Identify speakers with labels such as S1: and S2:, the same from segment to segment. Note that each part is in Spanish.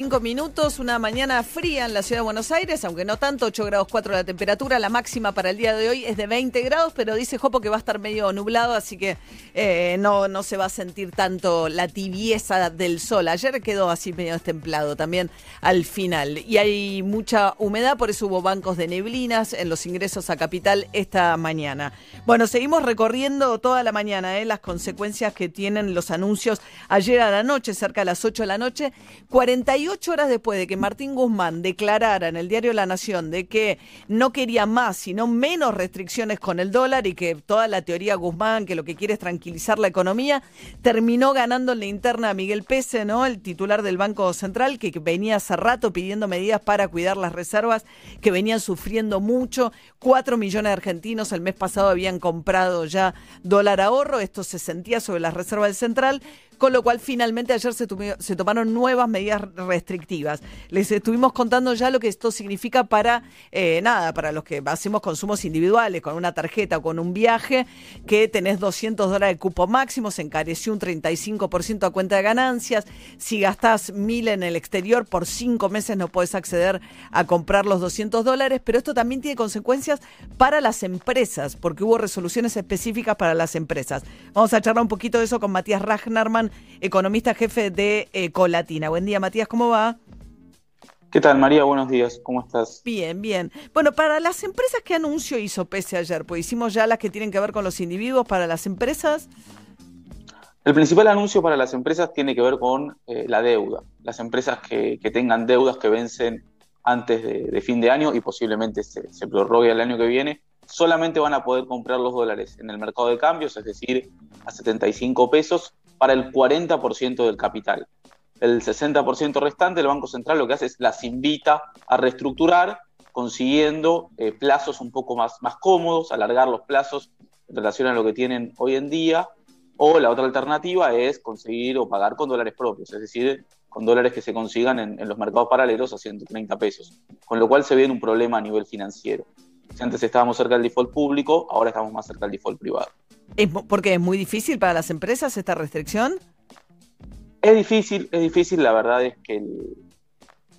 S1: Cinco minutos, una mañana fría en la ciudad de Buenos Aires, aunque no tanto, 8 grados 4 la temperatura, la máxima para el día de hoy es de 20 grados, pero dice Jopo que va a estar medio nublado, así que eh, no, no se va a sentir tanto la tibieza del sol. Ayer quedó así medio destemplado también al final. Y hay mucha humedad, por eso hubo bancos de neblinas en los ingresos a capital esta mañana. Bueno, seguimos recorriendo toda la mañana eh, las consecuencias que tienen los anuncios ayer a la noche, cerca de las 8 de la noche. 48 ocho horas después de que Martín Guzmán declarara en el diario La Nación de que no quería más, sino menos restricciones con el dólar y que toda la teoría Guzmán, que lo que quiere es tranquilizar la economía, terminó ganando en la interna a Miguel Pese, ¿no? El titular del Banco Central, que venía hace rato pidiendo medidas para cuidar las reservas que venían sufriendo mucho. Cuatro millones de argentinos el mes pasado habían comprado ya dólar ahorro. Esto se sentía sobre las reservas del Central con lo cual finalmente ayer se, tomaron nuevas medidas restrictivas. Les estuvimos contando ya lo que esto significa para, eh, nada, para los que hacemos consumos individuales, con una tarjeta o con un viaje, que tenés 200 dólares de cupo máximo, se encareció un 35% a cuenta de ganancias. Si gastás mil en el exterior, por cinco meses no puedes acceder a comprar los 200 dólares, pero esto también tiene consecuencias para las empresas, porque hubo resoluciones específicas para las empresas. Vamos a charlar un poquito de eso con Matías Ragnarman, economista jefe de Ecolatina. Buen día, Matías, ¿cómo va?
S2: ¿Qué tal, María? Buenos días, ¿cómo estás?
S1: Bien, bien. Bueno, para las empresas, ¿qué anuncio hizo PESE ayer? Pues hicimos ya las que tienen que ver con los individuos, para las empresas.
S2: El principal anuncio para las empresas tiene que ver con eh, la deuda. Las empresas que, tengan deudas que vencen antes de, fin de año y posiblemente se, se prorrogue el año que viene, solamente van a poder comprar los dólares en el mercado de cambios, es decir, a 75 pesos, para el 40% del capital. El 60% restante, el Banco Central lo que hace es las invita a reestructurar, consiguiendo eh, plazos un poco más, más cómodos, alargar los plazos en relación a lo que tienen hoy en día, o la otra alternativa es conseguir o pagar con dólares propios, es decir, con dólares que se consigan en, los mercados paralelos a 130 pesos, con lo cual se ve un problema a nivel financiero. Si antes estábamos cerca del default público, ahora estamos más cerca del default privado.
S1: ¿Es porque es muy difícil para las empresas esta restricción?
S2: Es difícil, es difícil. La verdad es que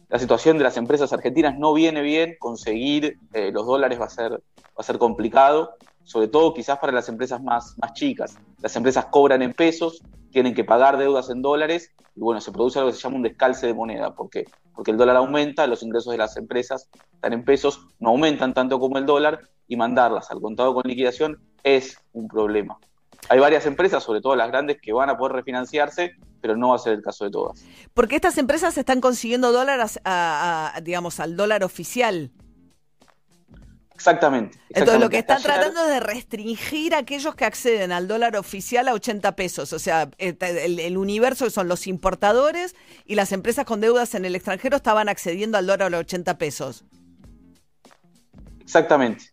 S2: la situación de las empresas argentinas no viene bien. Conseguir eh, los dólares va a ser, va a ser complicado, sobre todo quizás para las empresas más, más chicas. Las empresas cobran en pesos, tienen que pagar deudas en dólares y bueno, se produce algo que se llama un descalce de moneda. ¿Por qué? Porque el dólar aumenta, los ingresos de las empresas están en pesos, no aumentan tanto como el dólar y mandarlas al contado con liquidación es un problema. Hay varias empresas, sobre todo las grandes, que van a poder refinanciarse, pero no va a ser el caso de todas.
S1: Porque estas empresas están consiguiendo dólares, digamos, al dólar oficial.
S2: Exactamente,
S1: Entonces lo que están tratando es de restringir a aquellos que acceden al dólar oficial a 80 pesos. O sea, el, el, universo son los importadores y las empresas con deudas en el extranjero estaban accediendo al dólar a 80 pesos.
S2: Exactamente,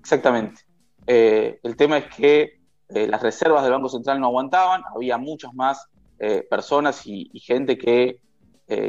S2: exactamente. Eh, el tema es que eh, las reservas del Banco Central no aguantaban, había muchas más eh, personas y, gente que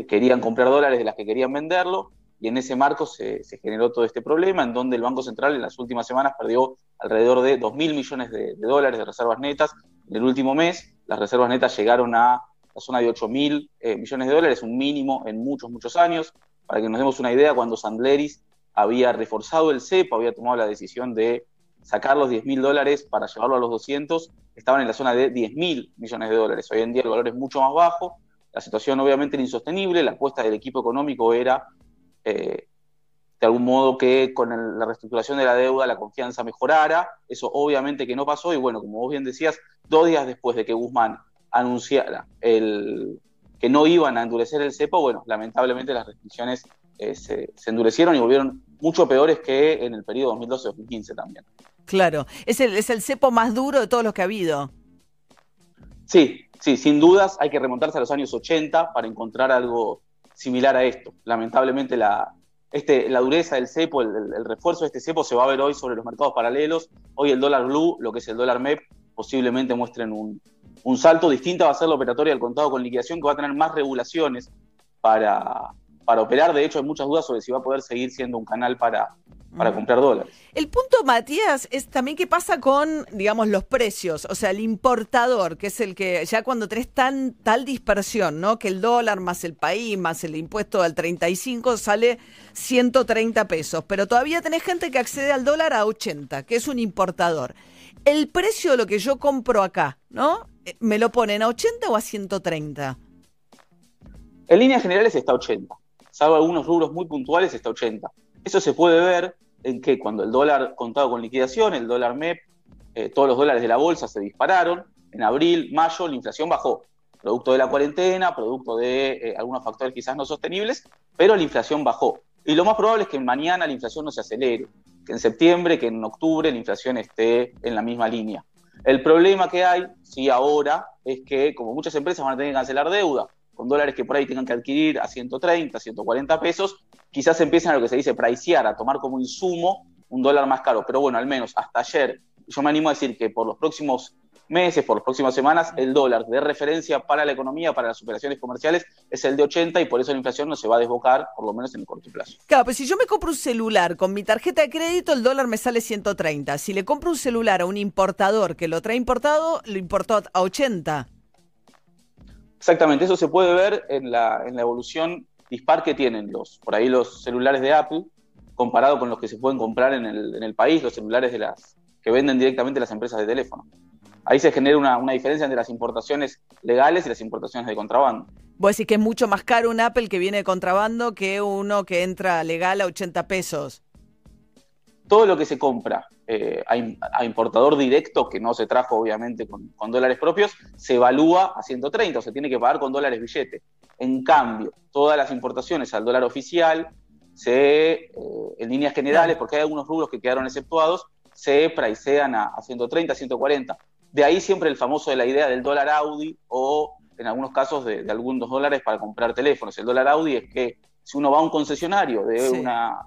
S2: querían comprar dólares de las que querían venderlo, y en ese marco se, generó todo este problema, en donde el Banco Central en las últimas semanas perdió alrededor de 2 mil millones de, dólares de reservas netas. En el último mes, las reservas netas llegaron a la zona de 8 mil millones de dólares, un mínimo en muchos, muchos años. Para que nos demos una idea, cuando Sandleris había reforzado el CEPO, había tomado la decisión de sacar los 10 mil dólares para llevarlo a los 200, estaban en la zona de 10 mil millones de dólares. Hoy en día el valor es mucho más bajo, la situación obviamente era insostenible, la apuesta del equipo económico era eh, de algún modo que con la reestructuración de la deuda la confianza mejorara, eso obviamente que no pasó y bueno, como vos bien decías, dos días después de que Guzmán anunciara el, que no iban a endurecer el cepo, bueno, lamentablemente las restricciones eh, se, se, endurecieron y volvieron mucho peores que en el periodo 2012-2015 también.
S1: Claro, es el, es el cepo más duro de todos los que ha habido.
S2: Sí, sí, sin dudas hay que remontarse a los años 80 para encontrar algo similar a esto. Lamentablemente la, este, la dureza del cepo, el, refuerzo de este cepo se va a ver hoy sobre los mercados paralelos. Hoy el dólar blue, lo que es el dólar MEP, posiblemente muestren un, un salto. Distinta va a ser la operatoria del contado con liquidación, que va a tener más regulaciones para, para operar. De hecho, hay muchas dudas sobre si va a poder seguir siendo un canal para, para comprar dólares.
S1: El punto, Matías, es también qué pasa con, digamos, los precios. O sea, el importador, que es el que ya cuando tenés tan, tal dispersión, ¿no? Que el dólar más el país más el impuesto al 35 sale 130 pesos. Pero todavía tenés gente que accede al dólar a 80, que es un importador. El precio de lo que yo compro acá, ¿no? Eh, ¿Me lo ponen a 80 o a 130?
S2: En líneas generales está 80. Salvo algunos rubros muy puntuales, está 80. Eso se puede ver en que cuando el dólar contado con liquidación, el dólar MEP, eh, todos los dólares de la bolsa se dispararon. En abril, mayo, la inflación bajó. Producto de la cuarentena, producto de eh, algunos factores quizás no sostenibles, pero la inflación bajó. Y lo más probable es que mañana la inflación no se acelere, que en septiembre, que en octubre la inflación esté en la misma línea. El problema que hay, sí, ahora, es que como muchas empresas van a tener que cancelar deuda, con dólares que por ahí tengan que adquirir a 130, 140 pesos, quizás empiezan a lo que se dice pricear, a tomar como insumo un dólar más caro. Pero bueno, al menos hasta ayer, yo me animo a decir que por los próximos meses, por las próximas semanas, el dólar de referencia para la economía, para las operaciones comerciales, es el de 80 y por eso la inflación no se va a desbocar, por lo menos en el corto plazo.
S1: Claro, pues si yo me compro un celular con mi tarjeta de crédito, el dólar me sale 130. Si le compro un celular a un importador que lo trae importado, lo importó a 80.
S2: Exactamente, eso se puede ver en la, en la evolución dispar que tienen los, por ahí los celulares de Apple, comparado con los que se pueden comprar en el, en el país, los celulares de las que venden directamente las empresas de teléfono. Ahí se genera una, una diferencia entre las importaciones legales y las importaciones de contrabando.
S1: Vos decís que es mucho más caro un Apple que viene de contrabando que uno que entra legal a 80 pesos.
S2: Todo lo que se compra eh, a, importador directo, que no se trajo obviamente con, dólares propios, se evalúa a 130, o se tiene que pagar con dólares billete. En cambio, todas las importaciones al dólar oficial, se, eh, en líneas generales, porque hay algunos rubros que quedaron exceptuados, se pricean a, a 130, 140. De ahí siempre el famoso de la idea del dólar Audi o en algunos casos de, algunos dólares para comprar teléfonos. El dólar Audi es que si uno va a un concesionario de una,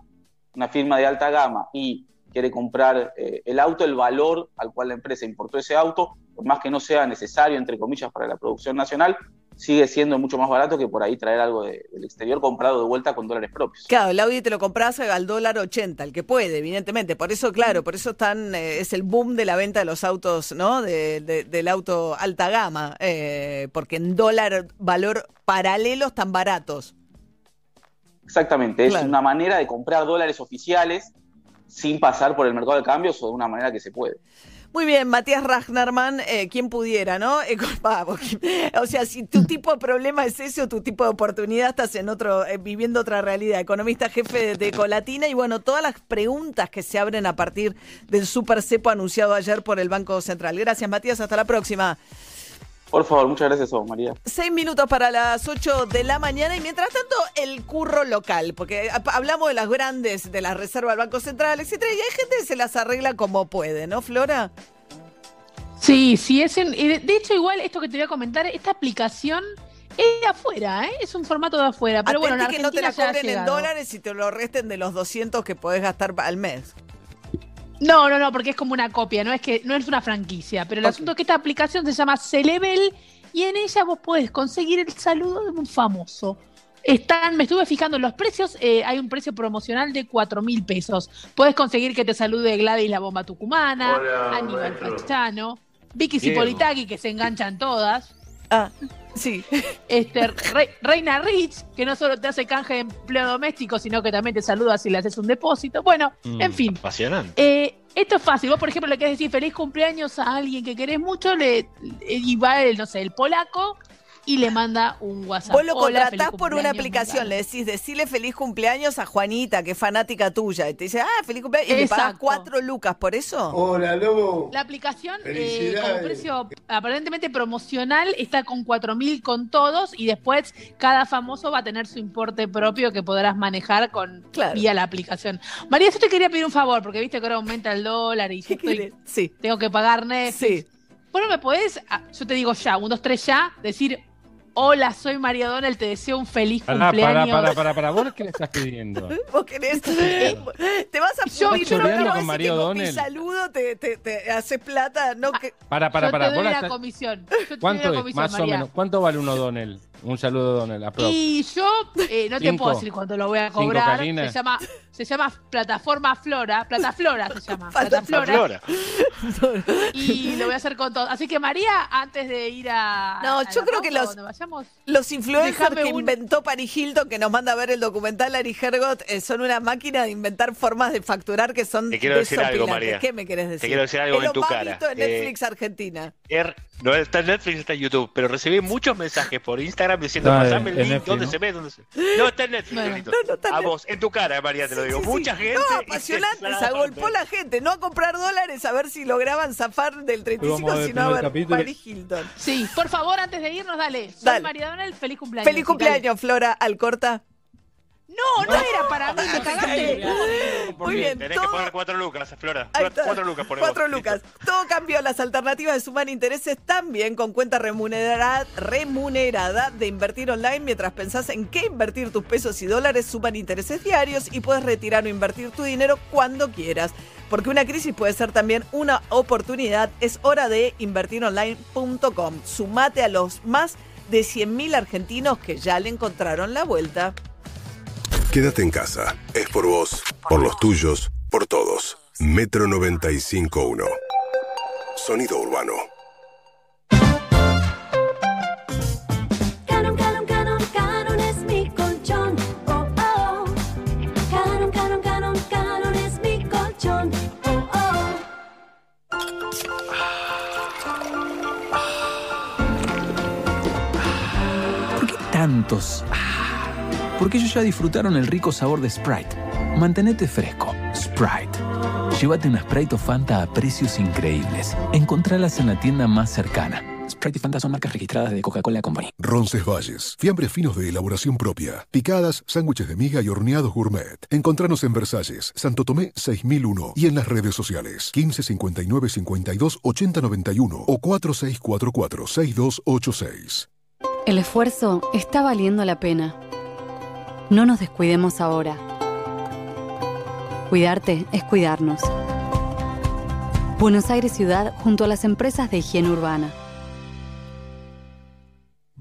S2: una firma de alta gama y quiere comprar eh, el auto, el valor al cual la empresa importó ese auto, por más que no sea necesario, entre comillas, para la producción nacional, sigue siendo mucho más barato que por ahí traer algo del exterior comprado de vuelta con dólares propios.
S1: Claro, el Audi te lo compras al dólar 80, el que puede, evidentemente. Por eso, claro, por eso están, eh, es el boom de la venta de los autos, ¿no? del auto alta gama, eh, porque en dólar valor paralelo están baratos.
S2: Exactamente, es una manera de comprar dólares oficiales sin pasar por el mercado de cambios o de una manera que se puede.
S1: Muy bien, Matías Ragnarman, eh, quien pudiera, ¿no? Eh, o sea, si tu tipo de problema es ese o tu tipo de oportunidad, estás en otro, eh, viviendo otra realidad. Economista jefe de Colatina y bueno, todas las preguntas que se abren a partir del super cepo anunciado ayer por el Banco Central. Gracias, Matías, hasta la próxima.
S2: Por favor, muchas gracias a vos, María.
S1: Seis minutos para las ocho de la mañana y mientras tanto el curro local, porque hablamos de las grandes, de las reservas del Banco Central, etcétera, y hay gente que se las arregla como puede, ¿no, Flora?
S3: Sí, sí, es de hecho igual esto que te voy a comentar, esta aplicación es de afuera, ¿eh? es un formato de afuera, pero bueno,
S1: que no te la cobren en dólares y te lo resten de los 200 que podés gastar al mes.
S3: No, no, no, porque es como una copia, no es que no es una franquicia. Pero el asunto es que esta aplicación se llama Celevel y en ella vos podés conseguir el saludo de un famoso. Están, me estuve fijando en los precios, eh, hay un precio promocional de 4 mil pesos. Puedes conseguir que te salude Gladys la bomba tucumana, Aníbal Pachano, Vicky Cipolitaki, que se enganchan todas.
S1: Ah, sí.
S3: Este, Reina Rich, que no solo te hace canje de empleo doméstico, sino que también te saluda si le haces un depósito. Bueno, mm, en fin.
S4: Apasionante.
S3: Eh, esto es fácil. Vos, por ejemplo, le querés decir feliz cumpleaños a alguien que querés mucho, le, y va el, no sé, el polaco, y le manda un WhatsApp.
S1: Vos lo contratás por una aplicación, le decís, decirle feliz cumpleaños a Juanita, que es fanática tuya. Y te dice, ah, feliz cumpleaños. Y le pagas cuatro lucas por eso.
S5: Hola, Lobo.
S3: La aplicación, eh, con precio aparentemente promocional, está con cuatro mil con todos y después cada famoso va a tener su importe propio que podrás manejar con vía la aplicación. María, yo te quería pedir un favor, porque viste que ahora aumenta el dólar y yo sí. tengo que pagar Netflix. Sí. Bueno, me podés, ah, yo te digo ya, un, dos, tres ya, decir Hola, soy María Donel, te deseo un feliz cumpleaños.
S4: Para, para, para, para, ¿vos qué le estás pidiendo?
S1: ¿Vos querés? te vas a
S4: yo choreando con María Donel.
S1: Mi saludo te, te, te hace plata, no
S3: ah,
S1: que...
S3: Para, para, para. Yo te doy la comisión.
S4: ¿Cuánto es, más o menos? ¿Cuánto vale uno Donel? Un saludo, Donel.
S3: Y yo eh, no te puedo decir cuánto lo voy a cobrar. Se llama, se llama Plataforma Flora. Plataflora se llama. Plataflora. y lo voy a hacer con todo. Así que María, antes de ir a.
S1: No, yo creo que los, los influencers que inventó Paris Hilton, que nos manda a ver el documental Ari Hergot, eh, son una máquina de inventar formas de facturar que son.
S5: Te quiero decir algo, María.
S1: ¿Qué me querés decir?
S5: Te quiero decir algo en tu cara.
S1: Visto en Netflix Argentina.
S5: Er, no está en Netflix, está en YouTube, pero recibí muchos mensajes por Instagram diciendo, pasame el link, ¿dónde se ve? ¿Dónde se... No, está en Netflix, a vos, en tu cara, María, te lo digo. Mucha gente.
S1: No, apasionante, se agolpó la gente, no a comprar dólares a ver si lograban zafar del 35, sino a ver Paris Hilton.
S3: Sí, por favor, antes de irnos, dale. Soy dale. María Donel, feliz cumpleaños.
S1: Feliz cumpleaños, Flora Alcorta.
S3: No, no era para mí, me cagaste.
S5: Muy bien. Tenés que poner cuatro lucas, Flora. Cuatro lucas por
S1: Cuatro lucas. Todo cambió. Las alternativas de Suman Intereses también con cuenta remunerada, remunerada de invertir online mientras pensás en qué invertir tus pesos y dólares. Suman intereses diarios y puedes retirar o invertir tu dinero cuando quieras. Porque una crisis puede ser también una oportunidad. Es hora de invertironline.com. Sumate a los más de 100.000 argentinos que ya le encontraron la vuelta.
S6: Quédate en casa. Es por vos, por los tuyos, por todos. Metro 95.1. Sonido urbano.
S7: Canon, canon, canon, canon es mi colchón. Oh, oh. Canon, canon, canon, canon es mi colchón. Oh, oh.
S8: ¿Por qué tantos? Porque ellos ya disfrutaron el rico sabor de Sprite. Mantenete fresco. Sprite. Llévate una Sprite o Fanta a precios increíbles. Encontralas en la tienda más cercana. Sprite y Fanta son marcas registradas de Coca-Cola Company.
S6: Roncesvalles. Fiambres finos de elaboración propia. Picadas, sándwiches de miga y horneados gourmet. Encontranos en Versalles, Santo Tomé 6001 y en las redes sociales 15 59 52 80 91 o 4644 6286.
S9: El esfuerzo está valiendo la pena. No nos descuidemos ahora. Cuidarte es cuidarnos. Buenos Aires Ciudad junto a las empresas de higiene urbana.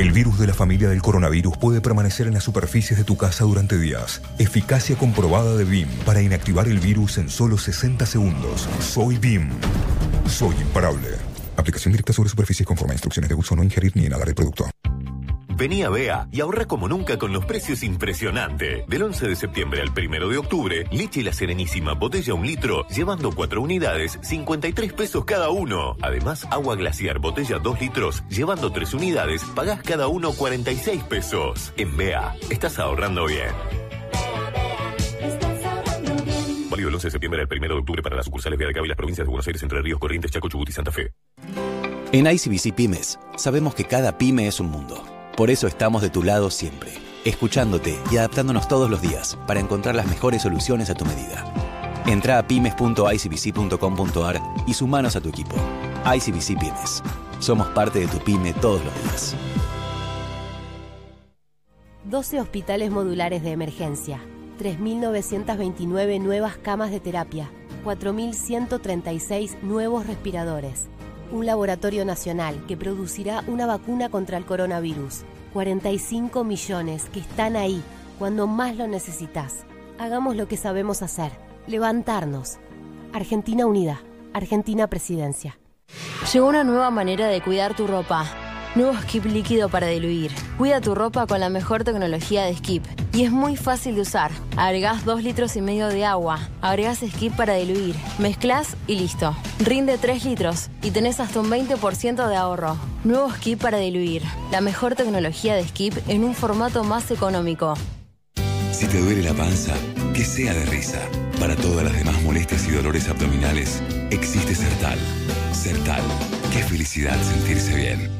S10: El virus de la familia del coronavirus puede permanecer en las superficies de tu casa durante días. Eficacia comprobada de BIM para inactivar el virus en solo 60 segundos. Soy BIM. Soy imparable. Aplicación directa sobre superficies conforme a instrucciones de uso, no ingerir ni inhalar el producto.
S11: Vení a Bea y ahorra como nunca con los precios impresionantes. Del 11 de septiembre al 1 de octubre, leche La Serenísima, botella un litro, llevando 4 unidades, 53 pesos cada uno. Además, agua glaciar, botella 2 litros, llevando 3 unidades, pagás cada uno 46 pesos. En Bea, estás ahorrando bien. Válido el 11 de septiembre al 1 de octubre para las sucursales de Cabo y las provincias de Buenos Aires, Entre Ríos, Corrientes, Chaco, Chubut y Santa Fe.
S12: En ICBC Pymes, sabemos que cada pyme es un mundo. Por eso estamos de tu lado siempre, escuchándote y adaptándonos todos los días para encontrar las mejores soluciones a tu medida. Entra a pymes.icbc.com.ar y sumanos a tu equipo. ICBC Pymes. Somos parte de tu pyme todos los días.
S13: 12 hospitales modulares de emergencia, 3.929 nuevas camas de terapia, 4.136 nuevos respiradores un laboratorio nacional que producirá una vacuna contra el coronavirus. 45 millones que están ahí cuando más lo necesitas. Hagamos lo que sabemos hacer, levantarnos. Argentina Unida, Argentina Presidencia.
S14: Llegó una nueva manera de cuidar tu ropa. Nuevo Skip líquido para diluir. Cuida tu ropa con la mejor tecnología de Skip. Y es muy fácil de usar. Agregás 2 litros y medio de agua. Agregás Skip para diluir. Mezclas y listo. Rinde 3 litros y tenés hasta un 20% de ahorro. Nuevo Skip para diluir. La mejor tecnología de Skip en un formato más económico.
S15: Si te duele la panza, que sea de risa. Para todas las demás molestias y dolores abdominales, existe Sertal. Sertal. Qué felicidad sentirse bien.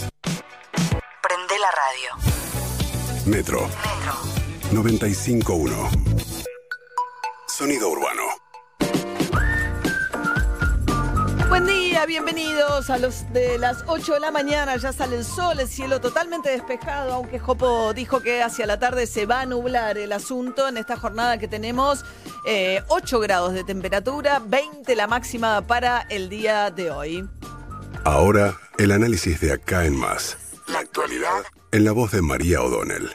S6: Metro. 95.1. Sonido urbano.
S1: Buen día, bienvenidos a los de las 8 de la mañana. Ya sale el sol, el cielo totalmente despejado, aunque Jopo dijo que hacia la tarde se va a nublar el asunto en esta jornada que tenemos. eh, 8 grados de temperatura, 20 la máxima para el día de hoy.
S6: Ahora, el análisis de acá en más.
S16: La actualidad
S6: En la voz de María O'Donnell.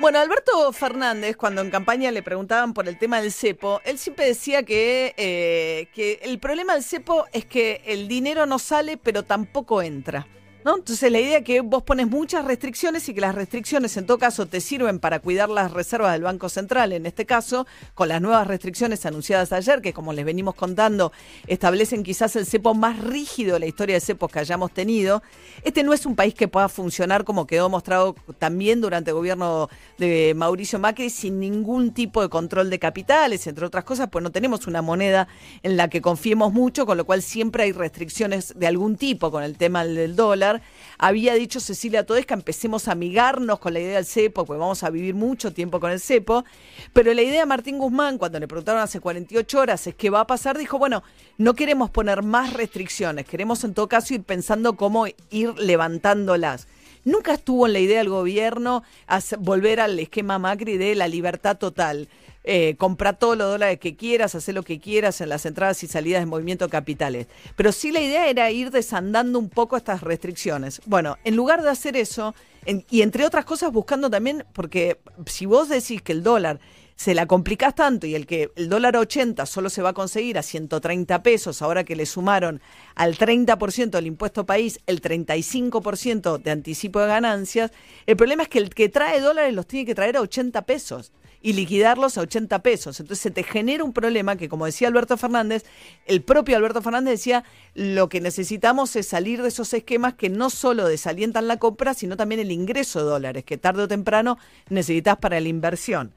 S1: Bueno, Alberto Fernández, cuando en campaña le preguntaban por el tema del cepo, él siempre decía que, eh, que el problema del cepo es que el dinero no sale, pero tampoco entra. Entonces la idea es que vos pones muchas restricciones y que las restricciones en todo caso te sirven para cuidar las reservas del Banco Central, en este caso, con las nuevas restricciones anunciadas ayer, que como les venimos contando, establecen quizás el cepo más rígido de la historia de cepos que hayamos tenido. Este no es un país que pueda funcionar como quedó mostrado también durante el gobierno de Mauricio Macri, sin ningún tipo de control de capitales, entre otras cosas, pues no tenemos una moneda en la que confiemos mucho, con lo cual siempre hay restricciones de algún tipo con el tema del dólar. Había dicho Cecilia Todesca, empecemos a amigarnos con la idea del cepo, porque vamos a vivir mucho tiempo con el cepo. Pero la idea de Martín Guzmán, cuando le preguntaron hace 48 horas, es qué va a pasar, dijo, bueno, no queremos poner más restricciones, queremos en todo caso ir pensando cómo ir levantándolas. Nunca estuvo en la idea del gobierno volver al esquema Macri de la libertad total. Eh, comprar todos los dólares que quieras, hacer lo que quieras en las entradas y salidas de movimiento de capitales. Pero sí la idea era ir desandando un poco estas restricciones. Bueno, en lugar de hacer eso, y entre otras cosas buscando también, porque si vos decís que el dólar se la complicás tanto y el que el dólar a 80 solo se va a conseguir a 130 pesos, ahora que le sumaron al 30% del impuesto país el 35% de anticipo de ganancias, el problema es que el que trae dólares los tiene que traer a 80 pesos y liquidarlos a 80 pesos. Entonces se te genera un problema que, como decía Alberto Fernández, el propio Alberto Fernández decía, lo que necesitamos es salir de esos esquemas que no solo desalientan la compra, sino también el ingreso de dólares, que tarde o temprano necesitas para la inversión.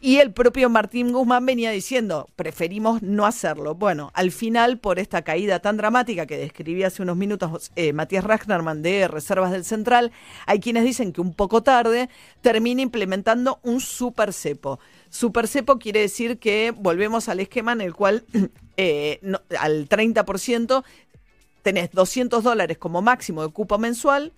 S1: Y el propio Martín Guzmán venía diciendo, preferimos no hacerlo. Bueno, al final, por esta caída tan dramática que describía hace unos minutos eh, Matías Rachnerman de Reservas del Central, hay quienes dicen que un poco tarde termina implementando un super cepo. Super cepo quiere decir que volvemos al esquema en el cual eh, al 30% tenés 200 dólares como máximo de cupo mensual.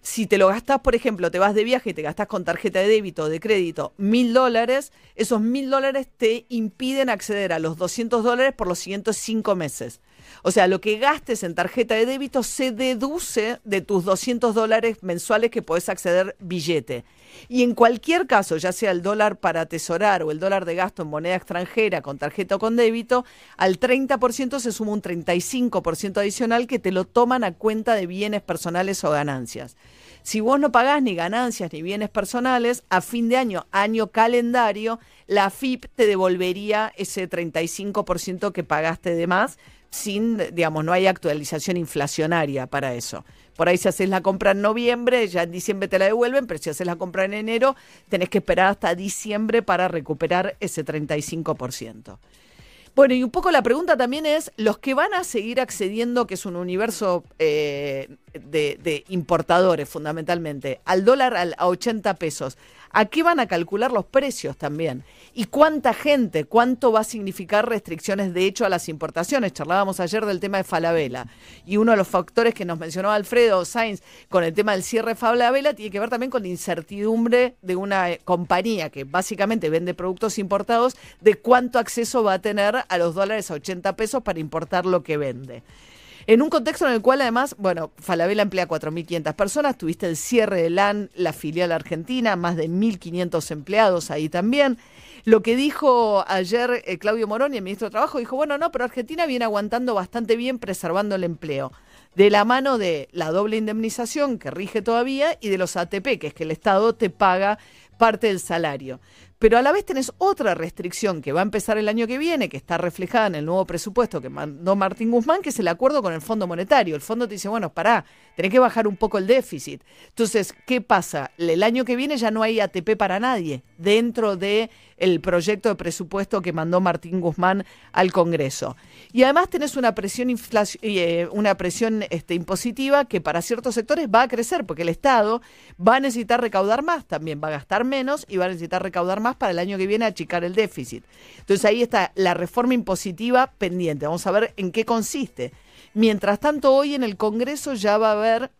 S1: Si te lo gastás, por ejemplo, te vas de viaje y te gastás con tarjeta de débito o de crédito mil dólares, esos mil dólares te impiden acceder a los 200 dólares por los siguientes cinco meses. O sea, lo que gastes en tarjeta de débito se deduce de tus 200 dólares mensuales que podés acceder billete. Y en cualquier caso, ya sea el dólar para atesorar o el dólar de gasto en moneda extranjera con tarjeta o con débito, al 30% se suma un 35% adicional que te lo toman a cuenta de bienes personales o ganancias. Si vos no pagás ni ganancias ni bienes personales, a fin de año, año calendario, la AFIP te devolvería ese 35% que pagaste de más sin, digamos, no hay actualización inflacionaria para eso. Por ahí si haces la compra en noviembre, ya en diciembre te la devuelven, pero si haces la compra en enero, tenés que esperar hasta diciembre para recuperar ese 35%. Bueno, y un poco la pregunta también es, los que van a seguir accediendo, que es un universo eh, de, importadores fundamentalmente, al dólar al- a 80 pesos, ¿a qué van a calcular los precios también? ¿Y cuánta gente, cuánto va a significar restricciones de hecho a las importaciones? Charlábamos ayer del tema de Falabella y uno de los factores que nos mencionó Alfredo Sainz con el tema del cierre de Falabella tiene que ver también con la incertidumbre de una eh, compañía que básicamente vende productos importados de cuánto acceso va a tener a los dólares a 80 pesos para importar lo que vende. En un contexto en el cual además, bueno, Falabella emplea 4.500 personas, tuviste el cierre de LAN, la filial argentina, más de 1.500 empleados ahí también. Lo que dijo ayer eh, Claudio Moroni, el ministro de Trabajo, dijo, bueno, no, pero Argentina viene aguantando bastante bien preservando el empleo. De la mano de la doble indemnización que rige todavía y de los ATP, que es que el Estado te paga parte del salario. Pero a la vez tenés otra restricción que va a empezar el año que viene, que está reflejada en el nuevo presupuesto que mandó Martín Guzmán, que es el acuerdo con el Fondo Monetario. El fondo te dice, bueno, pará, tenés que bajar un poco el déficit. Entonces, ¿qué pasa? El año que viene ya no hay ATP para nadie dentro de el proyecto de presupuesto que mandó Martín Guzmán al Congreso. Y además tenés una presión eh, una presión este, impositiva que para ciertos sectores va a crecer, porque el Estado va a necesitar recaudar más, también va a gastar menos y va a necesitar recaudar más para el año que viene achicar el déficit. Entonces ahí está la reforma impositiva pendiente. Vamos a ver en qué consiste. Mientras tanto, hoy en el Congreso ya va a haber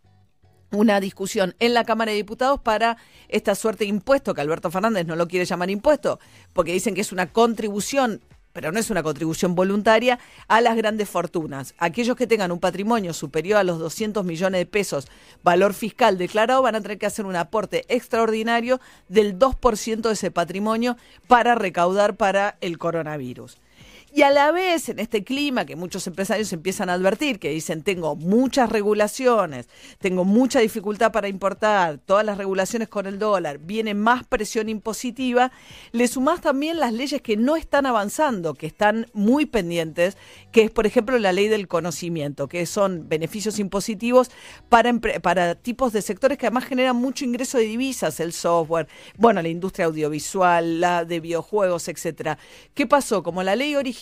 S1: una discusión en la Cámara de Diputados para esta suerte de impuesto, que Alberto Fernández no lo quiere llamar impuesto, porque dicen que es una contribución, pero no es una contribución voluntaria, a las grandes fortunas. Aquellos que tengan un patrimonio superior a los 200 millones de pesos, valor fiscal declarado, van a tener que hacer un aporte extraordinario del 2% de ese patrimonio para recaudar para el coronavirus. Y a la vez, en este clima que muchos empresarios empiezan a advertir, que dicen, tengo muchas regulaciones, tengo mucha dificultad para importar, todas las regulaciones con el dólar, viene más presión impositiva, le sumás también las leyes que no están avanzando, que están muy pendientes, que es, por ejemplo, la ley del conocimiento, que son beneficios impositivos para, para tipos de sectores que además generan mucho ingreso de divisas, el software, bueno, la industria audiovisual, la de videojuegos, etcétera. ¿Qué pasó? Como la ley original,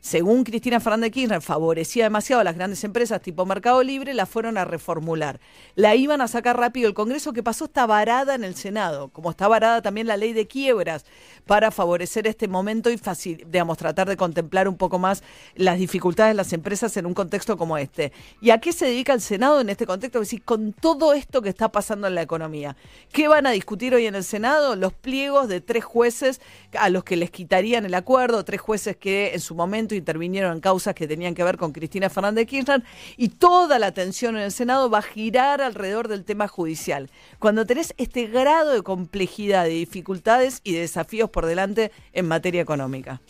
S1: según Cristina Fernández Kirchner, favorecía demasiado a las grandes empresas tipo Mercado Libre, la fueron a reformular. La iban a sacar rápido el Congreso, que pasó está varada en el Senado, como está varada también la ley de quiebras para favorecer este momento y digamos, tratar de contemplar un poco más las dificultades de las empresas en un contexto como este. ¿Y a qué se dedica el Senado en este contexto? Es decir, con todo esto que está pasando en la economía. ¿Qué van a discutir hoy en el Senado? Los pliegos de tres jueces a los que les quitarían el acuerdo, tres jueces que en su momento intervinieron en causas que tenían que ver con Cristina Fernández Kirchner, y toda la atención en el Senado va a girar alrededor del tema judicial. Cuando tenés este grado de complejidad, de dificultades y de desafíos por delante en materia económica.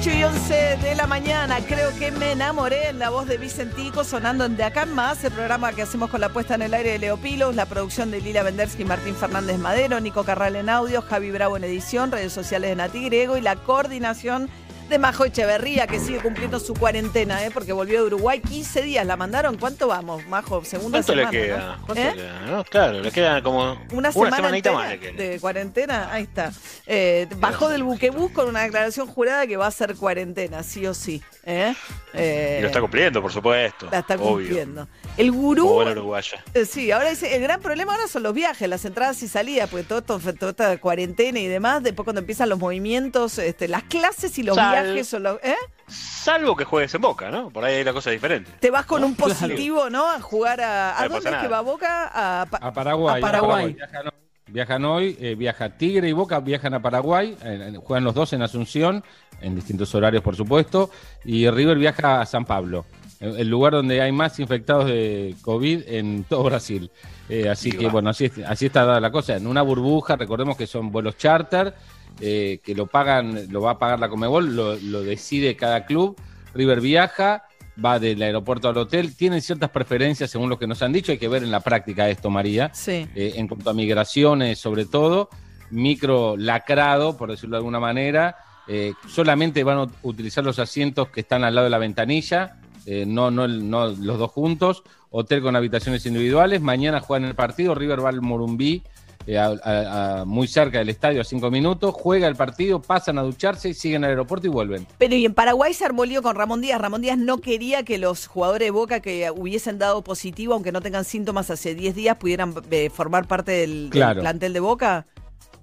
S1: 8 y 11 de la mañana, creo que me enamoré en la voz de Vicentico sonando en De Acá Más, el programa que hacemos con la puesta en el aire de Leo Pilos, la producción de Lila Vendersky Martín Fernández Madero, Nico Carral en audio, Javi Bravo en edición, redes sociales de Nati Griego y la coordinación de Majo Echeverría, que sigue cumpliendo su cuarentena, ¿eh? porque volvió de Uruguay 15 días. ¿La mandaron? ¿Cuánto vamos, Majo? Segunda
S5: ¿Cuánto
S1: semana.
S5: le queda?
S1: ¿no?
S5: ¿Cuánto
S1: ¿Eh?
S5: le queda? No, claro, le queda como
S1: Una, semana
S5: semanita
S1: entera
S5: más. le queda.
S1: de cuarentena, ahí está. Eh, bajó del buquebús con una declaración jurada que va a ser cuarentena, sí o sí. ¿eh? Eh,
S5: Y lo está cumpliendo, por supuesto.
S1: la está
S5: obvio.
S1: cumpliendo. El gurú.
S5: Uruguaya.
S1: eh, Sí, ahora dice, el gran problema ahora son los viajes, las entradas y salidas, porque todo, esto- toda esta cuarentena y demás, después cuando empiezan los movimientos, este, las clases y los
S5: Sal-
S1: viajes son los. ¿eh?
S5: Salvo que juegues en Boca, ¿no? Por ahí la cosa es diferente.
S1: Te vas con
S5: ¿No?
S1: un positivo, ¿no? A jugar a. ¿A
S5: No
S1: dónde es que va Boca? A, Pa-
S4: A Paraguay.
S1: A Paraguay.
S4: Viajan hoy, viajan hoy, eh, viaja Tigre y Boca, viajan a Paraguay, eh, juegan los dos en Asunción, en distintos horarios por supuesto, y River viaja a San Pablo, el lugar donde hay más infectados de COVID en todo Brasil. Eh, así
S5: Y
S4: que
S5: va.
S4: bueno, así, es- así está dada la cosa, en una burbuja, recordemos que son vuelos charter, eh, que lo pagan, lo va a pagar la Comebol, lo, lo decide cada club, River viaja, va del aeropuerto al hotel, tienen ciertas preferencias según lo que nos han dicho, hay que ver en la práctica esto, María,
S1: Sí.
S4: eh, en cuanto a migraciones sobre todo, micro lacrado, por decirlo de alguna manera, eh, solamente van a ut- utilizar los asientos que están al lado de la ventanilla, eh, no, no, no los dos juntos, hotel con habitaciones individuales, mañana juegan el partido, River va al Morumbí, eh, a- a- a- muy cerca del estadio a cinco minutos, juega el partido, pasan a ducharse, siguen al aeropuerto y vuelven.
S1: Pero y en Paraguay se armó lío con Ramón Díaz. Ramón Díaz no quería que los jugadores de Boca que hubiesen dado positivo, aunque no tengan síntomas hace 10 días, pudieran eh, formar parte del, plantel de Boca.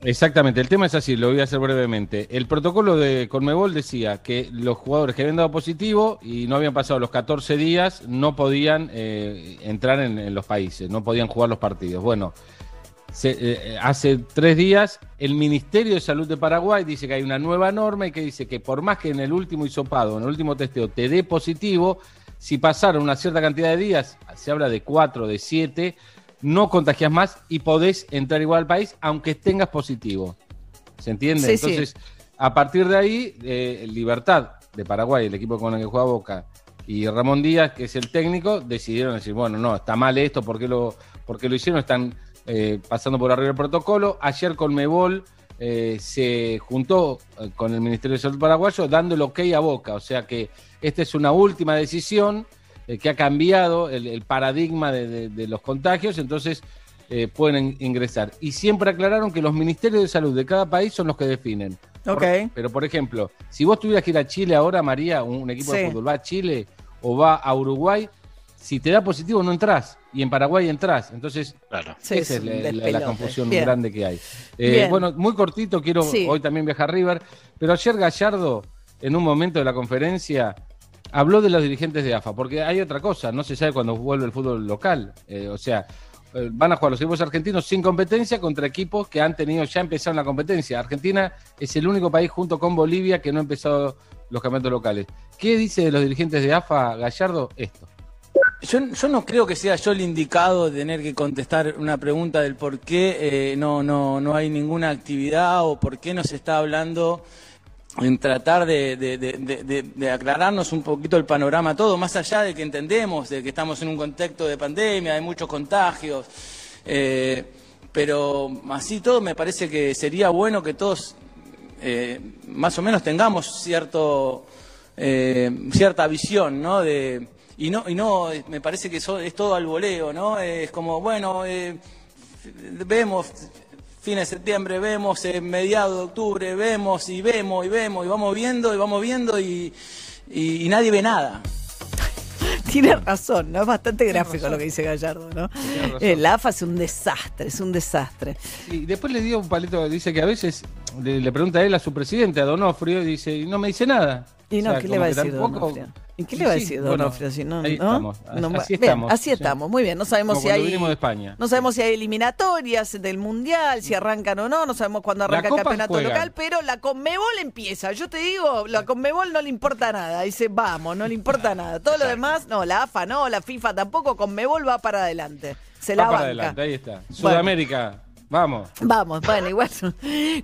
S4: Exactamente, el tema es así, lo voy a hacer brevemente. El protocolo de Conmebol decía que los jugadores que habían dado positivo y no habían pasado los 14 días no podían eh, entrar en, los países, no podían jugar los partidos. Bueno, se- eh, hace tres días el Ministerio de Salud de Paraguay dice que hay una nueva norma y que dice que por más que en el último hisopado, en el último testeo te dé positivo, si pasaron una cierta cantidad de días, se habla de cuatro, de siete, no contagias más y podés entrar igual al país aunque tengas positivo. ¿Se entiende?
S1: Sí, sí.
S4: Entonces, a partir de ahí, eh, Libertad de Paraguay, el equipo con el que juega Boca, y Ramón Díaz, que es el técnico, decidieron decir, bueno, no, está mal esto, ¿por qué lo, por qué lo hicieron? Están eh, pasando por arriba el protocolo. Ayer Colmebol eh, se juntó eh, con el Ministerio de Salud paraguayo dando el ok a Boca, o sea que esta es una última decisión eh, que ha cambiado el, el paradigma de, de- de los contagios, entonces eh, pueden in- ingresar. Y siempre aclararon que los ministerios de salud de cada país son los que definen. Por-
S1: Ok.
S4: pero, por ejemplo, si vos tuvieras que ir a Chile ahora, María, un, un equipo
S1: Sí.
S4: de fútbol va a Chile o va a Uruguay, si te da positivo no entras. Y en Paraguay entras. Entonces,
S1: Sí,
S4: esa
S1: es
S4: la- la, la
S1: despelote.
S4: confusión
S1: Bien.
S4: grande que hay. Eh, bueno, muy cortito, quiero
S1: Sí.
S4: hoy también viajar a River. Pero ayer Gallardo, en un momento de la conferencia, habló de los dirigentes de AFA, porque hay otra cosa, no se sabe cuándo vuelve el fútbol local. Eh, o sea, eh, van a jugar los equipos argentinos sin competencia contra equipos que han tenido, ya empezaron la competencia. Argentina es el único país junto con Bolivia que no ha empezado los campeonatos locales. ¿Qué dice de los dirigentes de AFA Gallardo? Esto.
S17: Yo, yo no creo que sea yo el indicado de tener que contestar una pregunta del por qué eh, no, no, no hay ninguna actividad o por qué no se está hablando en tratar de, de- de- aclararnos un poquito el panorama todo, más allá de que entendemos de que estamos en un contexto de pandemia, hay muchos contagios, eh, pero así todo me parece que sería bueno que todos eh, más o menos tengamos cierto eh, cierta visión, ¿no? De, y no, y no, me parece que eso es todo al voleo, ¿no? Es como, bueno, eh, vemos fin de septiembre, vemos en mediados de octubre, vemos y vemos y vemos y vamos viendo y vamos viendo y, y- y nadie ve nada.
S1: Tiene razón, ¿no? Es bastante gráfico lo que dice Gallardo, ¿no? El AFA es un desastre, es un desastre.
S4: Y después le dio un palito, dice que a veces le, le pregunta a él a su presidente, a Donofrio, y dice, y no me dice nada.
S1: Y no,
S4: O sea,
S1: ¿qué le va a decir
S4: tampoco-
S1: Donofrio? ¿Y qué
S4: Sí,
S1: le va a
S4: sí,
S1: decir
S4: bueno,
S1: Donofrio? Si no,
S4: ahí
S1: ¿no?
S4: estamos,
S1: No,
S4: así
S1: bien,
S4: estamos,
S1: así
S4: sí.
S1: estamos, muy bien. No sabemos
S4: Como
S1: si hay.
S4: vinimos de España.
S1: No sabemos si hay eliminatorias del Mundial, si arrancan o no, no sabemos cuándo arranca el campeonato local, pero la Conmebol empieza. Yo te digo, la Conmebol no le importa nada. Dice, vamos, no le importa nada. Todo lo demás, no, la AFA no, la FIFA tampoco, Conmebol va para adelante. Se la
S4: Va para
S1: banca.
S4: adelante, ahí está.
S1: Bueno.
S4: Vamos.
S1: Vamos, bueno, igual.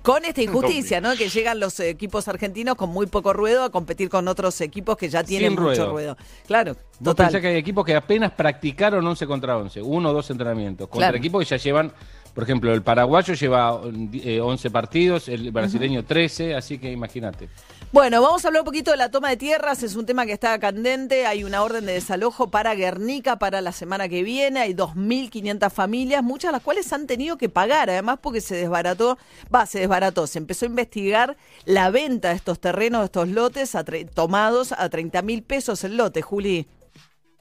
S1: Con esta injusticia, ¿no? Que llegan los equipos argentinos con muy poco ruedo a competir con otros equipos que ya tienen
S4: Sin
S1: mucho
S4: ruedo.
S1: ruedo. Claro,
S4: Vos
S1: total.
S4: pensás que hay equipos que apenas practicaron 11 contra 11, uno o dos entrenamientos, contra
S1: Claro.
S4: equipos que ya llevan, por ejemplo, el paraguayo lleva eh, 11 partidos, el brasileño 13, así que imagínate.
S1: Bueno, vamos a hablar un poquito de la toma de tierras. Es un tema que está candente. Hay una orden de desalojo para Guernica para la semana que viene. Hay 2.500 familias, muchas de las cuales han tenido que pagar, además porque se desbarató, va, se desbarató. Se empezó a investigar la venta de estos terrenos, de estos lotes a tomados a 30 mil pesos el lote, Juli.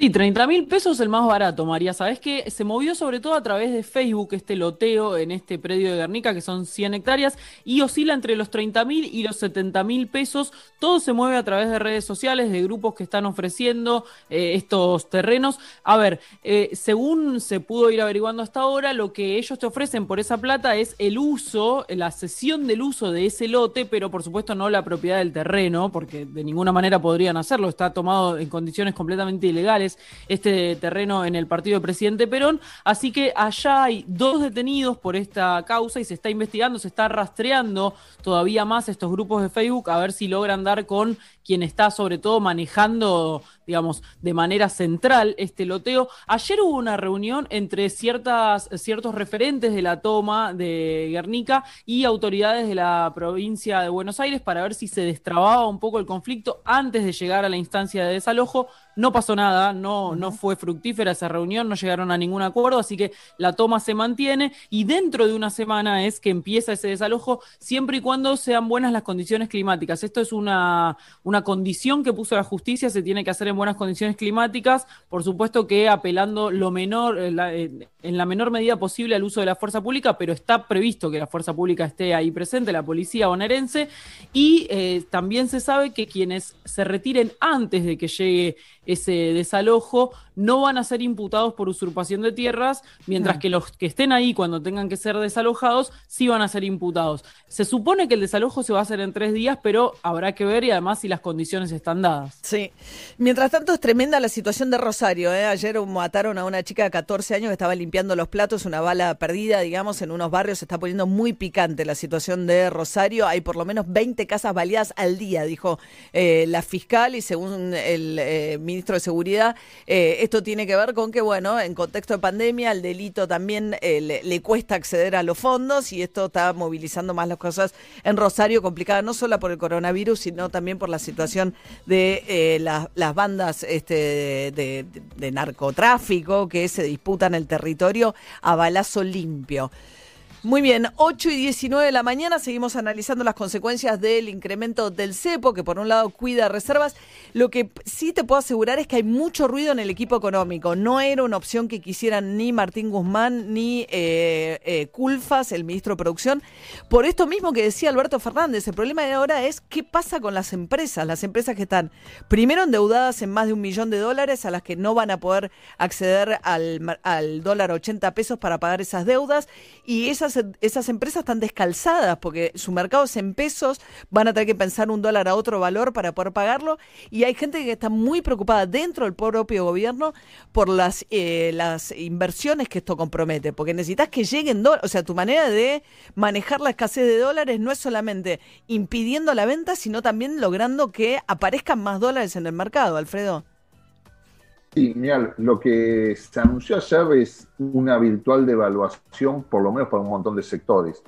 S18: Sí, 30 mil pesos el más barato, María. Sabés que se movió sobre todo a través de Facebook este loteo en este predio de Guernica, que son 100 hectáreas, y oscila entre los 30 mil y los 70 mil pesos. Todo se mueve a través de redes sociales, de grupos que están ofreciendo eh, estos terrenos. A ver, eh, según se pudo ir averiguando hasta ahora, lo que ellos te ofrecen por esa plata es el uso, la cesión del uso de ese lote, pero por supuesto no la propiedad del terreno, porque de ninguna manera podrían hacerlo. Está tomado en condiciones completamente ilegales este terreno en el partido del presidente Perón. Así que allá hay dos detenidos por esta causa y se está investigando, se está rastreando todavía más estos grupos de Facebook a ver si logran dar con quien está sobre todo manejando, digamos, de manera central este loteo. Ayer hubo una reunión entre ciertas, ciertos referentes de la toma de Guernica y autoridades de la provincia de Buenos Aires para ver si se destrababa un poco el conflicto antes de llegar a la instancia de desalojo. No pasó nada, no, no fue fructífera esa reunión, no llegaron a ningún acuerdo, así que la toma se mantiene y dentro de una semana es que empieza ese desalojo, siempre y cuando sean buenas las condiciones climáticas. Esto es una, una condición que puso la justicia, se tiene que hacer en buenas condiciones climáticas, por supuesto que apelando lo menor, en la, en la menor medida posible al uso de la fuerza pública, pero está previsto que la fuerza pública esté ahí presente, la policía bonaerense, y eh, también se sabe que quienes se retiren antes de que llegue ese desalojo no van a ser imputados por usurpación de tierras, mientras
S1: Mm.
S18: que los que estén ahí cuando tengan que ser desalojados sí van a ser imputados. Se supone que el desalojo se va a hacer en tres días, pero habrá que ver y además si las condiciones están dadas.
S1: Sí. Mientras tanto, es tremenda la situación de Rosario. ¿eh? Ayer mataron a una chica de 14 años que estaba limpiando los platos, una bala perdida, digamos, en unos barrios. Se está poniendo muy picante la situación de Rosario. Hay por lo menos 20 casas baleadas al día, dijo eh, la fiscal, y según el eh, ministro de Seguridad, eh, esto tiene que ver con que, bueno, en contexto de pandemia, el delito también eh, le, cuesta acceder a los fondos y esto está movilizando más las cosas en Rosario, complicada no solo por el coronavirus, sino también por la situación de eh, las- bandas este, de narcotráfico que se disputan el territorio a balazo limpio. Muy bien, 8 y 19 de la mañana seguimos analizando las consecuencias del incremento del cepo, que por un lado cuida reservas. Lo que sí te puedo asegurar es que hay mucho ruido en el equipo económico. No era una opción que quisieran ni Martín Guzmán ni eh, eh, Culfas, el ministro de Producción. Por esto mismo que decía Alberto Fernández, el problema de ahora es qué pasa con las empresas, las empresas que están primero endeudadas en más de un millón de dólares, a las que no van a poder acceder al, al dólar 80 pesos para pagar esas deudas, y esas, esas empresas están descalzadas porque su mercado es en pesos, van a tener que pensar un dólar a otro valor para poder pagarlo, y hay gente que está muy preocupada dentro del propio gobierno por las, eh, las inversiones que esto compromete, porque necesitas que lleguen dólares, o sea, tu manera de manejar la escasez de dólares no es solamente impidiendo la venta, sino también logrando que aparezcan más dólares en el mercado, Alfredo.
S19: Sí, mira, lo que se anunció ayer es una virtual devaluación, por lo menos para un montón de sectores.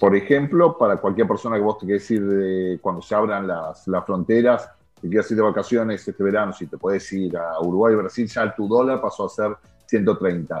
S19: Por ejemplo, para cualquier persona que vos te quieras ir de, cuando se abran las, las fronteras, te quieras ir de vacaciones este verano, si te puedes ir a Uruguay Brasil, ya tu dólar pasó a ser 130.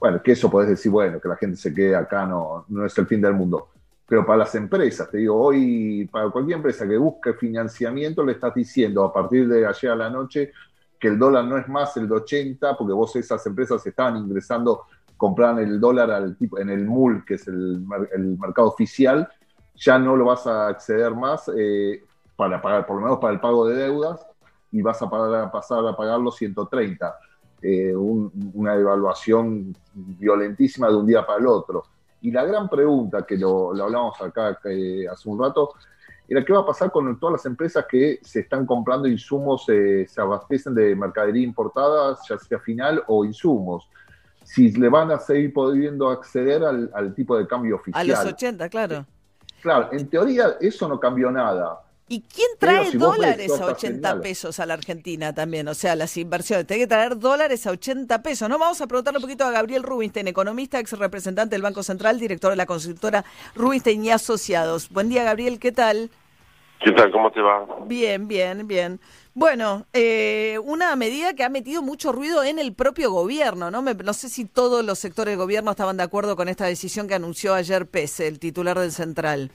S19: Bueno, que eso podés decir, bueno, que la gente se quede acá no, no es el fin del mundo. Pero para las empresas, te digo, hoy, para cualquier empresa que busque financiamiento, le estás diciendo a partir de ayer a la noche que el dólar no es más el de 80, porque vos esas empresas estaban ingresando, compraban el dólar al tipo, en el MUL, que es el, mer- el mercado oficial, ya no lo vas a acceder más eh, para pagar, por lo menos para el pago de deudas, y vas a, pasar a pagar los 130. Eh, un- una devaluación violentísima de un día para el otro. Y la gran pregunta que lo, lo hablamos acá eh, hace un rato, era qué va a pasar con todas las empresas que se están comprando insumos, eh, se abastecen de mercadería importada, ya sea final o insumos. si le van a seguir pudiendo acceder al, al tipo de cambio
S1: A
S19: oficial.
S1: los 80, claro.
S19: Claro, en teoría eso no cambió nada.
S1: ¿Y quién trae
S19: si
S1: dólares a
S19: tortas
S1: 80
S19: señales.
S1: pesos a la Argentina también? O sea, las inversiones. Tiene que traer dólares a 80 pesos. No vamos a preguntarle un poquito a Gabriel Rubinstein, economista, ex representante del Banco Central, director de la consultora Rubinstein y Asociados. Buen día, Gabriel, ¿qué tal?
S20: ¿Qué tal? ¿Cómo te va?
S1: Bien, bien, bien. Bueno, eh, una medida que ha metido mucho ruido en el propio gobierno, ¿no? Me- no sé si todos los sectores del gobierno estaban de acuerdo con esta decisión que anunció ayer Pese, el titular del Central.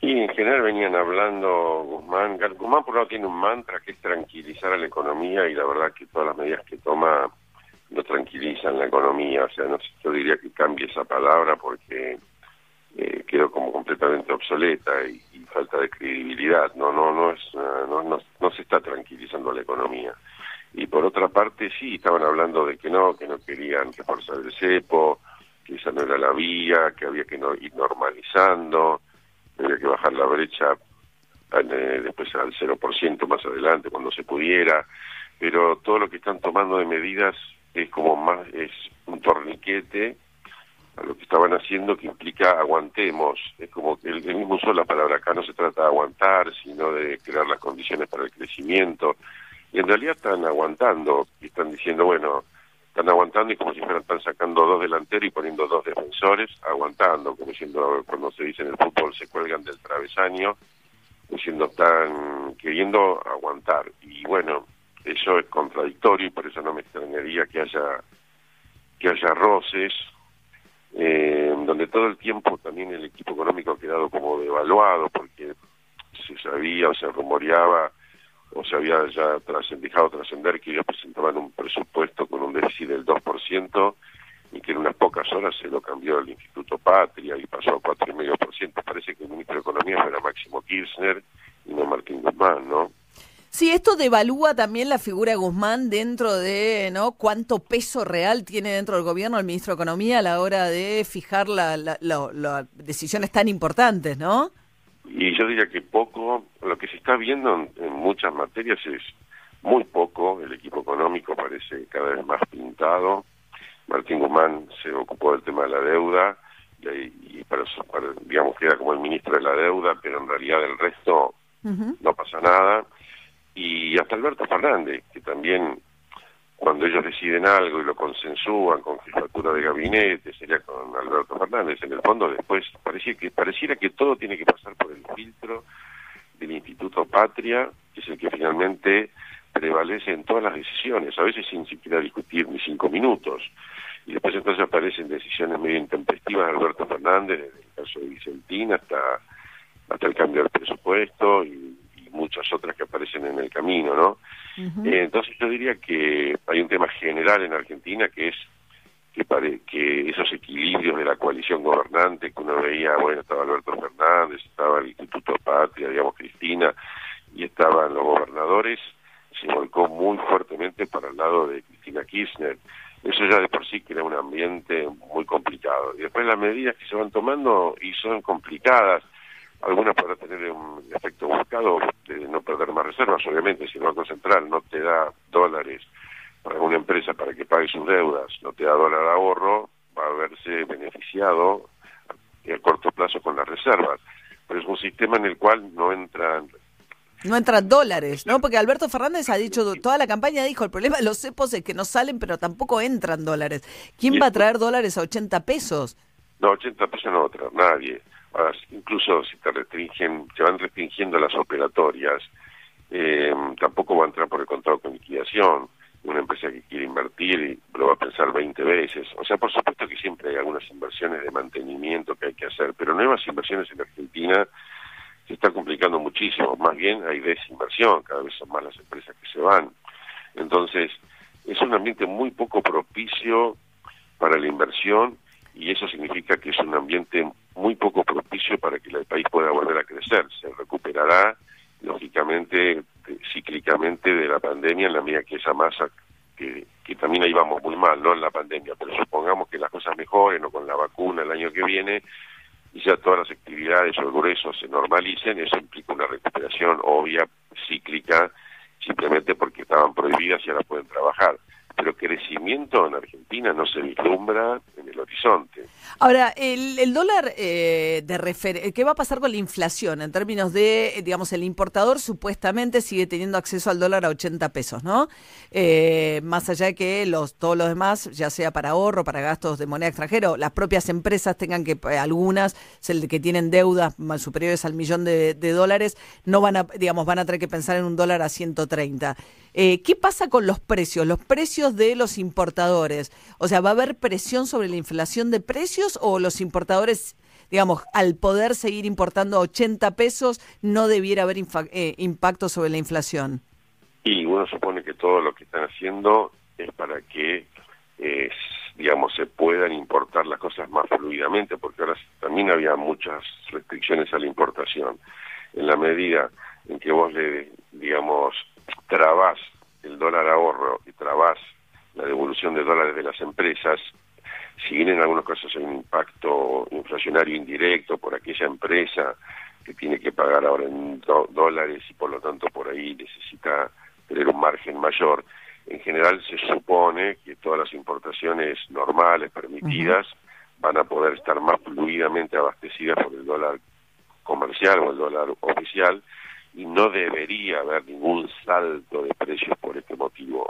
S20: Y en general venían hablando Guzmán. Guzmán por un lado tiene un mantra que es tranquilizar a la economía y la verdad que todas las medidas que toma no tranquilizan la economía. O sea, no sé, yo diría que cambie esa palabra porque eh, quedó como completamente obsoleta y, y falta de credibilidad. No, no, no es, una- no, no, no se está tranquilizando la economía. Y por otra parte, sí, estaban hablando de que no, que no querían reforzar el cepo, que esa no era la vía, que había que no, ir normalizando, había que bajar la brecha eh, después al 0% más adelante, cuando se pudiera. Pero todo lo que están tomando de medidas es como más, es un torniquete a lo que estaban haciendo que implica aguantemos. Es como que el, el mismo usó la palabra acá, no se trata de aguantar, sino de crear las condiciones para el crecimiento. Y en realidad están aguantando, y están diciendo, bueno, están aguantando y como si fueran, están sacando dos delanteros y poniendo dos defensores, aguantando, como diciendo, cuando se dice en el fútbol, se cuelgan del travesaño, diciendo, están queriendo aguantar. Y bueno, eso es contradictorio y por eso no me extrañaría que haya que haya roces, eh, donde todo el tiempo también el equipo económico ha quedado como devaluado porque se sabía o se rumoreaba o se había ya dejado trascender que ellos presentaban un presupuesto con un déficit del 2% y que en unas pocas horas se lo cambió el Instituto Patria y pasó a 4,5%. Parece que el ministro de Economía era Máximo Kirchner y no Martín Guzmán, ¿no?
S1: Sí, esto devalúa también la figura de Guzmán dentro de, ¿no? Cuánto peso real tiene dentro del gobierno el ministro de Economía a la hora de fijar la, la- la- las decisiones tan importantes, ¿no?
S20: Y yo diría que poco, lo que se está viendo en, en muchas materias es muy poco, el equipo económico parece cada vez más pintado, Martín Guzmán se ocupó del tema de la deuda y, para, digamos queda como el ministro de la deuda, pero en realidad el resto no pasa nada. Y hasta Alberto Fernández, que también cuando ellos deciden algo y lo consensúan con jefatura de gabinete, sería con Alberto Fernández. En el fondo después parecía que, pareciera que todo tiene que pasar por el filtro del Instituto Patria, que es el que finalmente prevalece en todas las decisiones, a veces sin siquiera discutir ni cinco minutos. Y después entonces aparecen decisiones medio intempestivas de Alberto Fernández, desde el caso de Vicentín hasta, hasta el cambio del presupuesto y, y muchas otras que aparecen en el camino, ¿no? Eh, entonces yo diría que hay un tema general en Argentina que es que, pare- que esos equilibrios de la coalición gobernante que uno veía, bueno, estaba Alberto Fernández, estaba el Instituto Patria, digamos Cristina, y estaban los gobernadores, se volcó muy fuertemente para el lado de Cristina Kirchner. Eso ya de por sí crea un ambiente muy complicado. Y después las medidas que se van tomando y son complicadas, algunas podrán tener un efecto buscado de no perder más reservas, obviamente, si el Banco Central no te da dólares para una empresa para que pague sus deudas, no te da dólar de ahorro, va a verse beneficiado a corto plazo con las reservas. Pero es un sistema en el cual no entran
S1: No entran dólares, ¿no? Porque Alberto Fernández ha dicho, toda la campaña dijo, el problema de los cepos es que no salen, pero tampoco entran dólares. ¿Quién va a traer dólares a 80 pesos?
S20: No, 80 pesos no va a traer nadie. Incluso si te restringen, se van restringiendo las operatorias, eh, tampoco va a entrar por el contrato con liquidación. Una empresa que quiere invertir y lo va a pensar 20 veces. O sea, por supuesto que siempre hay algunas inversiones de mantenimiento que hay que hacer, pero nuevas inversiones en Argentina se está complicando muchísimo. Más bien hay desinversión, cada vez son más las empresas que se van. Entonces, es un ambiente muy poco propicio para la inversión y eso significa que es un ambiente muy poco propicio para que el país pueda volver a crecer. Se recuperará, lógicamente, cíclicamente de la pandemia en la medida que esa masa, que, que también ahí vamos muy mal, ¿no? En la pandemia, pero supongamos que las cosas mejoren o con la vacuna el año que viene y ya todas las actividades o el se normalicen, eso implica una recuperación obvia, cíclica, simplemente porque estaban prohibidas y ahora pueden trabajar. Pero crecimiento en Argentina no se vislumbra en el horizonte.
S1: Ahora, el, el dólar eh, de refer ¿qué va a pasar con la inflación en términos de, eh, digamos, el importador supuestamente sigue teniendo acceso al dólar a 80 pesos, ¿no? Eh, más allá de que los todos los demás, ya sea para ahorro, para gastos de moneda extranjera, las propias empresas tengan que, eh, algunas, que tienen deudas más superiores al millón de, de dólares, no van a, digamos, van a tener que pensar en un dólar a 130. Eh, ¿Qué pasa con los precios? Los precios de los importadores. O sea, ¿va a haber presión sobre la inflación de precios o los importadores, digamos, al poder seguir importando a 80 pesos, no debiera haber eh, impacto sobre la inflación?
S20: Y uno supone que todo lo que están haciendo es para que, eh, digamos, se puedan importar las cosas más fluidamente, porque ahora también había muchas restricciones a la importación. En la medida en que vos le, digamos, trabás el dólar ahorro y trabás la devolución de dólares de las empresas, si bien en algunos casos hay un impacto inflacionario indirecto por aquella empresa que tiene que pagar ahora en dólares y por lo tanto por ahí necesita tener un margen mayor, en general se supone que todas las importaciones normales, permitidas, van a poder estar más fluidamente abastecidas por el dólar comercial o el dólar oficial y no debería haber ningún salto de precios por este motivo.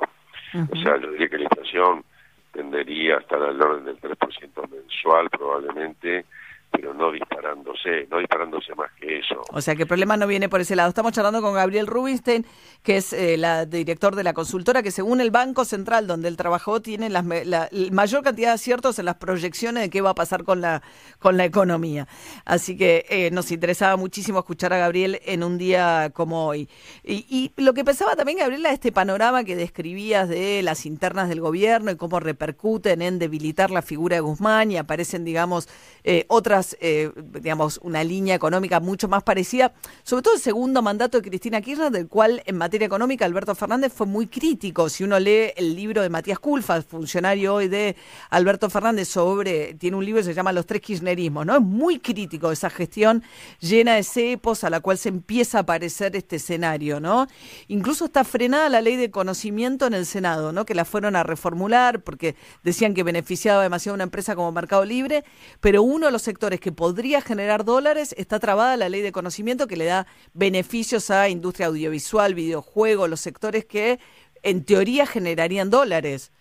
S20: O sea, yo diría que la inflación tendería a estar al orden del 3% mensual probablemente, pero no disparándose, no disparándose más que eso.
S1: O sea que el problema no viene por ese lado. Estamos charlando con Gabriel Rubinstein, que es eh, la director de la consultora, que según el Banco Central, donde él trabajó, tiene las la, la mayor cantidad de aciertos en las proyecciones de qué va a pasar con la, con la economía. Así que eh, nos interesaba muchísimo escuchar a Gabriel en un día como hoy. Y, y lo que pensaba también, Gabriela, este panorama que describías de las internas del gobierno y cómo repercuten en debilitar la figura de Guzmán y aparecen, digamos, eh, otras, eh, digamos, una línea económica mucho más parecida, sobre todo el segundo mandato de Cristina Kirchner, del cual en materia económica Alberto Fernández fue muy crítico. Si uno lee el libro de Matías Culfas, funcionario hoy de Alberto Fernández, sobre, tiene un libro que se llama Los tres kirchnerismos, ¿no? Es muy crítico esa gestión llena de cepos a la cual se empieza a aparecer este escenario, ¿no? Incluso está frenada la ley de conocimiento en el Senado, ¿no? Que la fueron a reformular porque decían que beneficiaba demasiado a una empresa como Mercado Libre, pero uno de los sectores que podría generar dólares está trabada la ley de conocimiento que le da beneficios a industria audiovisual, videojuegos, los sectores que en teoría generarían dólares.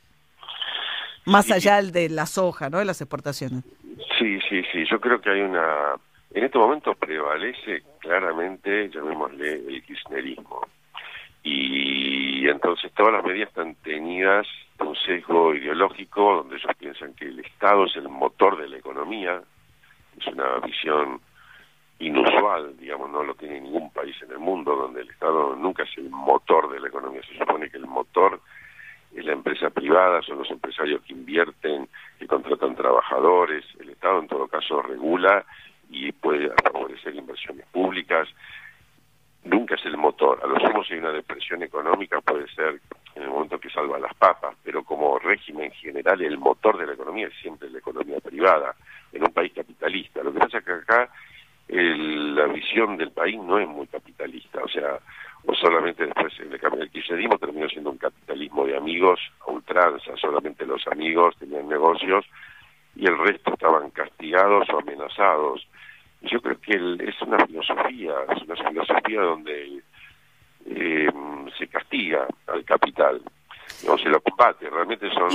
S1: Más allá de la soja, ¿no? De las exportaciones.
S20: Sí, sí, sí. Yo creo que hay una. En este momento prevalece claramente, llamémosle, el kirchnerismo. Y entonces todas las medidas están tenidas por un sesgo ideológico donde ellos piensan que el Estado es el motor de la economía. Es una visión inusual, digamos, no lo tiene ningún país en el mundo donde el Estado nunca es el motor de la economía. Se supone que el motor es la empresa privada, son los empresarios que invierten, que contratan trabajadores, el Estado en todo caso regula y puede favorecer inversiones públicas, nunca es el motor, a lo sumo si hay una depresión económica puede ser en el momento que salva las papas, pero como régimen general el motor de la economía es siempre la economía privada, en un país capitalista. Lo que pasa es que acá el- la visión del país no es muy capitalista, o sea, o solamente después el, el kirchnerismo terminó siendo un capitalismo de amigos a ultranza, solamente los amigos tenían negocios y el resto estaban castigados o amenazados. Yo creo que el- es una filosofía, es una filosofía donde eh, se castiga al capital, no se lo combate, realmente son...